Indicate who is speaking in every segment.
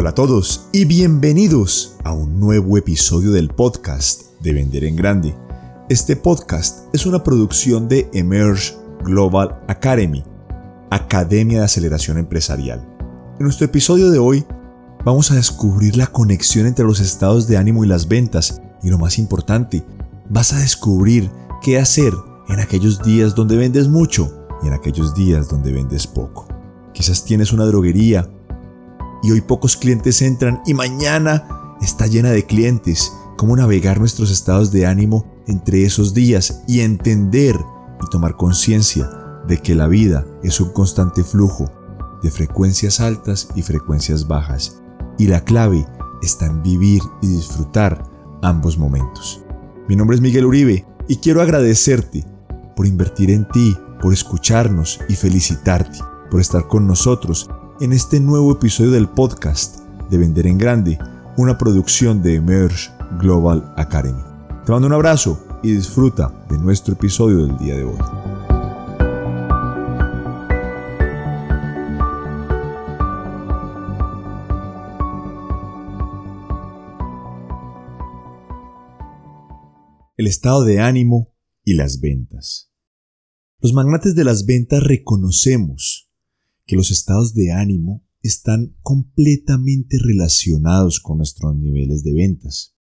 Speaker 1: Hola a todos y bienvenidos a un nuevo episodio del podcast de Vender en Grande. Este podcast es una producción de Emerge Global Academy, Academia de Aceleración Empresarial. En nuestro episodio de hoy vamos a descubrir la conexión entre los estados de ánimo y las ventas y lo más importante, vas a descubrir qué hacer en aquellos días donde vendes mucho y en aquellos días donde vendes poco. Quizás tienes una droguería y hoy pocos clientes entran y mañana está llena de clientes. Cómo navegar nuestros estados de ánimo entre esos días y entender y tomar conciencia de que la vida es un constante flujo de frecuencias altas y frecuencias bajas. Y la clave está en vivir y disfrutar ambos momentos. Mi nombre es Miguel Uribe y quiero agradecerte por invertir en ti, por escucharnos y felicitarte por estar con nosotros en este nuevo episodio del podcast de Vender en Grande, una producción de Emerge Global Academy. Te mando un abrazo y disfruta de nuestro episodio del día de hoy. El estado de ánimo y las ventas. Los magnates de las ventas reconocemos que los estados de ánimo están completamente relacionados con nuestros niveles de ventas.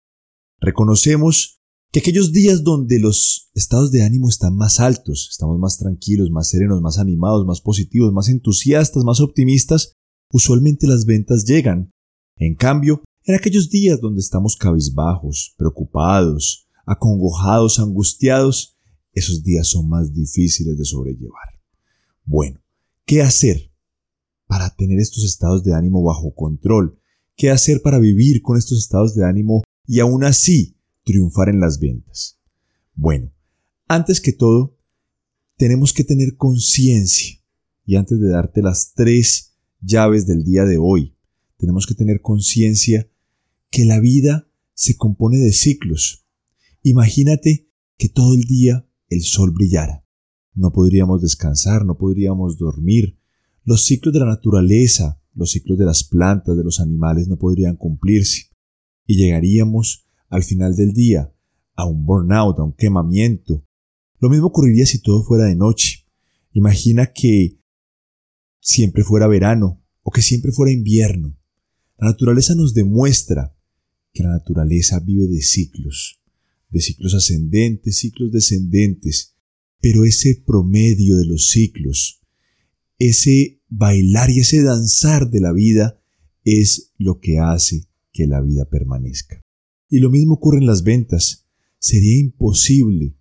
Speaker 1: Reconocemos que aquellos días donde los estados de ánimo están más altos, estamos más tranquilos, más serenos, más animados, más positivos, más entusiastas, más optimistas, usualmente las ventas llegan. En cambio, en aquellos días donde estamos cabizbajos, preocupados, acongojados, angustiados, esos días son más difíciles de sobrellevar. Bueno, ¿qué hacer para tener estos estados de ánimo bajo control? ¿Qué hacer para vivir con estos estados de ánimo y aún así triunfar en las ventas? Bueno, antes que todo, tenemos que tener conciencia y antes de darte las tres llaves del día de hoy, tenemos que tener conciencia que la vida se compone de ciclos. Imagínate que todo el día el sol brillara. No podríamos descansar, no podríamos dormir, los ciclos de la naturaleza, los ciclos de las plantas, de los animales no podrían cumplirse y llegaríamos al final del día a un burnout, a un quemamiento. Lo mismo ocurriría si todo fuera de noche. Imagina que siempre fuera verano o que siempre fuera invierno. La naturaleza nos demuestra que la naturaleza vive de ciclos, de ciclos ascendentes, ciclos descendentes, pero ese promedio de los ciclos ese bailar y ese danzar de la vida es lo que hace que la vida permanezca. Y lo mismo ocurre en las ventas. Sería imposible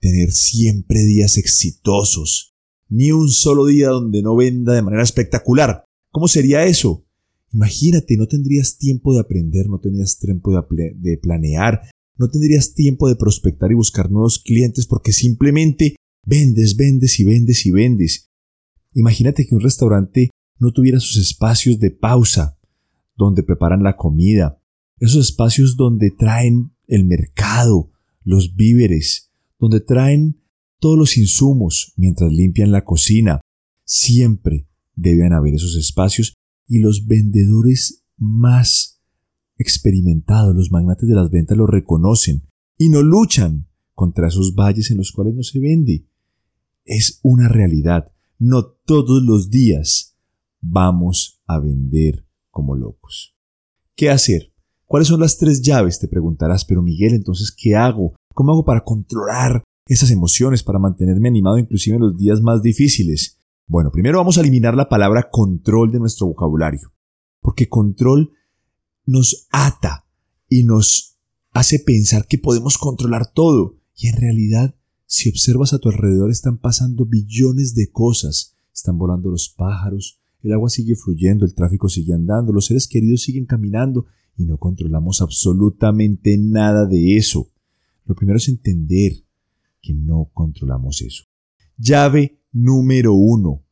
Speaker 1: tener siempre días exitosos, ni un solo día donde no venda de manera espectacular. ¿Cómo sería eso? Imagínate, no tendrías tiempo de aprender, no tendrías tiempo de, de, planear, no tendrías tiempo de prospectar y buscar nuevos clientes porque simplemente vendes, vendes y vendes y vendes. Imagínate que un restaurante no tuviera sus espacios de pausa, donde preparan la comida, esos espacios donde traen el mercado, los víveres, donde traen todos los insumos mientras limpian la cocina. Siempre deben haber esos espacios y los vendedores más experimentados, los magnates de las ventas lo reconocen y no luchan contra esos valles en los cuales no se vende. Es una realidad. No todos los días vamos a vender como locos. ¿Qué hacer? ¿Cuáles son las tres llaves? Te preguntarás, pero Miguel, entonces, ¿qué hago? ¿Cómo hago para controlar esas emociones, para mantenerme animado inclusive en los días más difíciles? Bueno, primero vamos a eliminar la palabra control de nuestro vocabulario, porque control nos ata y nos hace pensar que podemos controlar todo, y en realidad si observas a tu alrededor están pasando billones de cosas. Están volando los pájaros, el agua sigue fluyendo, el tráfico sigue andando, los seres queridos siguen caminando y no controlamos absolutamente nada de eso. Lo primero es entender que no controlamos eso. Llave número uno.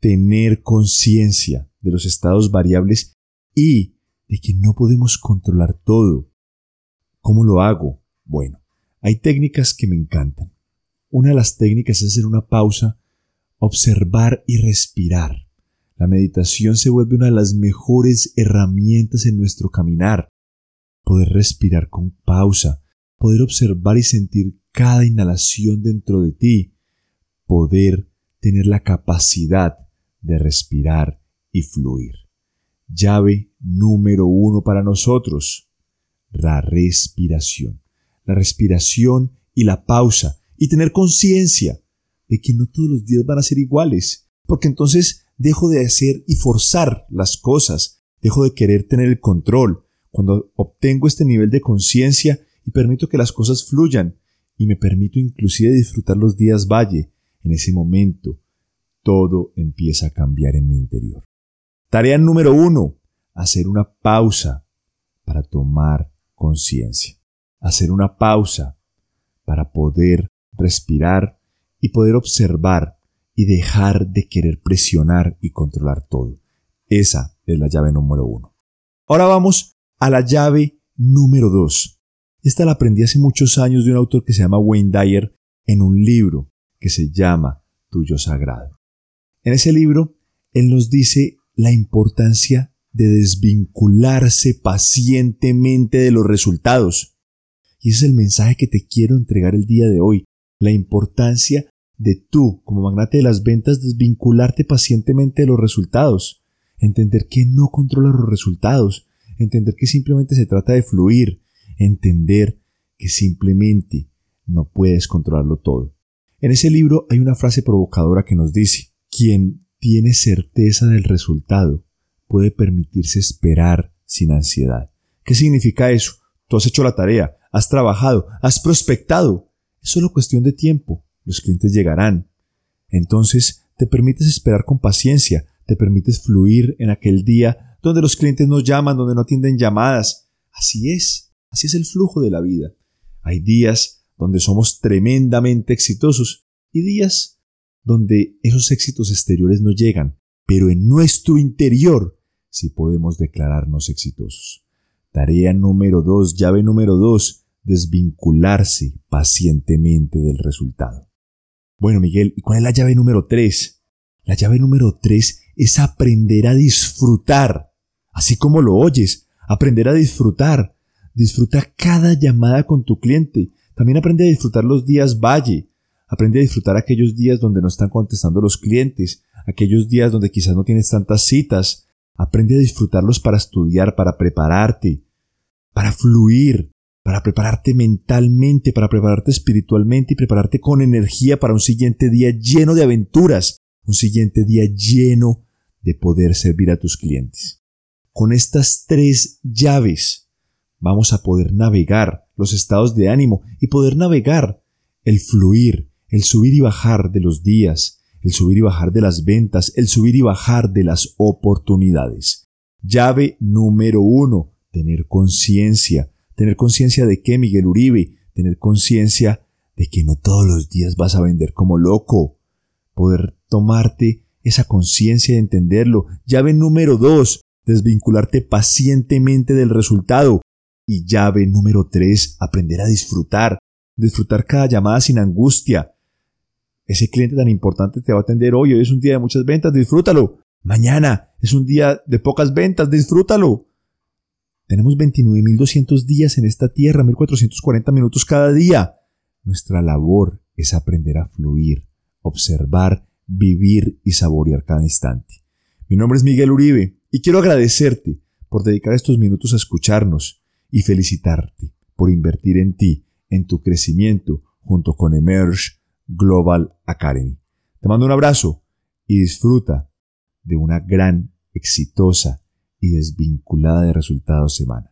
Speaker 1: Tener conciencia de los estados variables y de que no podemos controlar todo. ¿Cómo lo hago? Bueno, hay técnicas que me encantan. Una de las técnicas es hacer una pausa, observar y respirar. La meditación se vuelve una de las mejores herramientas en nuestro caminar. Poder respirar con pausa, poder observar y sentir cada inhalación dentro de ti, poder tener la capacidad de respirar y fluir. Llave número uno para nosotros, la respiración. La respiración y la pausa y tener conciencia de que no todos los días van a ser iguales, porque entonces dejo de hacer y forzar las cosas, dejo de querer tener el control, cuando obtengo este nivel de conciencia y permito que las cosas fluyan, y me permito inclusive disfrutar los días valle, en ese momento todo empieza a cambiar en mi interior. Tarea número uno, hacer una pausa para tomar conciencia. Hacer una pausa para poder respirar y poder observar y dejar de querer presionar y controlar todo. Esa es la llave número uno. Ahora vamos a la llave número dos. Esta la aprendí hace muchos años de un autor que se llama Wayne Dyer en un libro que se llama Tuyo Sagrado. En ese libro, él nos dice la importancia de desvincularse pacientemente de los resultados. Y ese es el mensaje que te quiero entregar el día de hoy. La importancia de tú, como magnate de las ventas, desvincularte pacientemente de los resultados, entender que no controla los resultados, entender que simplemente se trata de fluir, entender que simplemente no puedes controlarlo todo. En ese libro hay una frase provocadora que nos dice, quien tiene certeza del resultado puede permitirse esperar sin ansiedad. ¿Qué significa eso? Tú has hecho la tarea, has trabajado, has prospectado. Es solo cuestión de tiempo los clientes llegarán. Entonces, te permites esperar con paciencia, te permites fluir en aquel día donde los clientes no llaman, donde no atienden llamadas. Así es, así es el flujo de la vida. Hay días donde somos tremendamente exitosos y días donde esos éxitos exteriores no llegan, pero en nuestro interior sí podemos declararnos exitosos. Tarea número dos, llave número dos, desvincularse pacientemente del resultado. Bueno, Miguel, ¿y cuál es la llave número tres? La llave número tres es aprender a disfrutar, así como lo oyes, aprender a disfrutar. Disfruta cada llamada con tu cliente. También aprende a disfrutar los días valle. Aprende a disfrutar aquellos días donde no están contestando los clientes, aquellos días donde quizás no tienes tantas citas. Aprende a disfrutarlos para estudiar, para prepararte, para fluir, para prepararte mentalmente, para prepararte espiritualmente y prepararte con energía para un siguiente día lleno de aventuras, un siguiente día lleno de poder servir a tus clientes. Con estas tres llaves vamos a poder navegar los estados de ánimo y poder navegar el fluir, el subir y bajar de los días, el subir y bajar de las ventas, el subir y bajar de las oportunidades. Llave número uno, tener conciencia Tener conciencia de qué, Miguel Uribe, tener conciencia de que no todos los días vas a vender como loco. Poder tomarte esa conciencia de entenderlo. Llave número dos, desvincularte pacientemente del resultado. Y llave número tres, aprender a disfrutar. Disfrutar cada llamada sin angustia. Ese cliente tan importante te va a atender hoy. Hoy es un día de muchas ventas, disfrútalo. Mañana es un día de pocas ventas, disfrútalo. Tenemos 29.200 días en esta tierra, 1.440 minutos cada día. Nuestra labor es aprender a fluir, observar, vivir y saborear cada instante. Mi nombre es Miguel Uribe y quiero agradecerte por dedicar estos minutos a escucharnos y felicitarte por invertir en ti, en tu crecimiento, junto con Emerge Global Academy. Te mando un abrazo y disfruta de una gran, exitosa y desvinculada de resultados semana.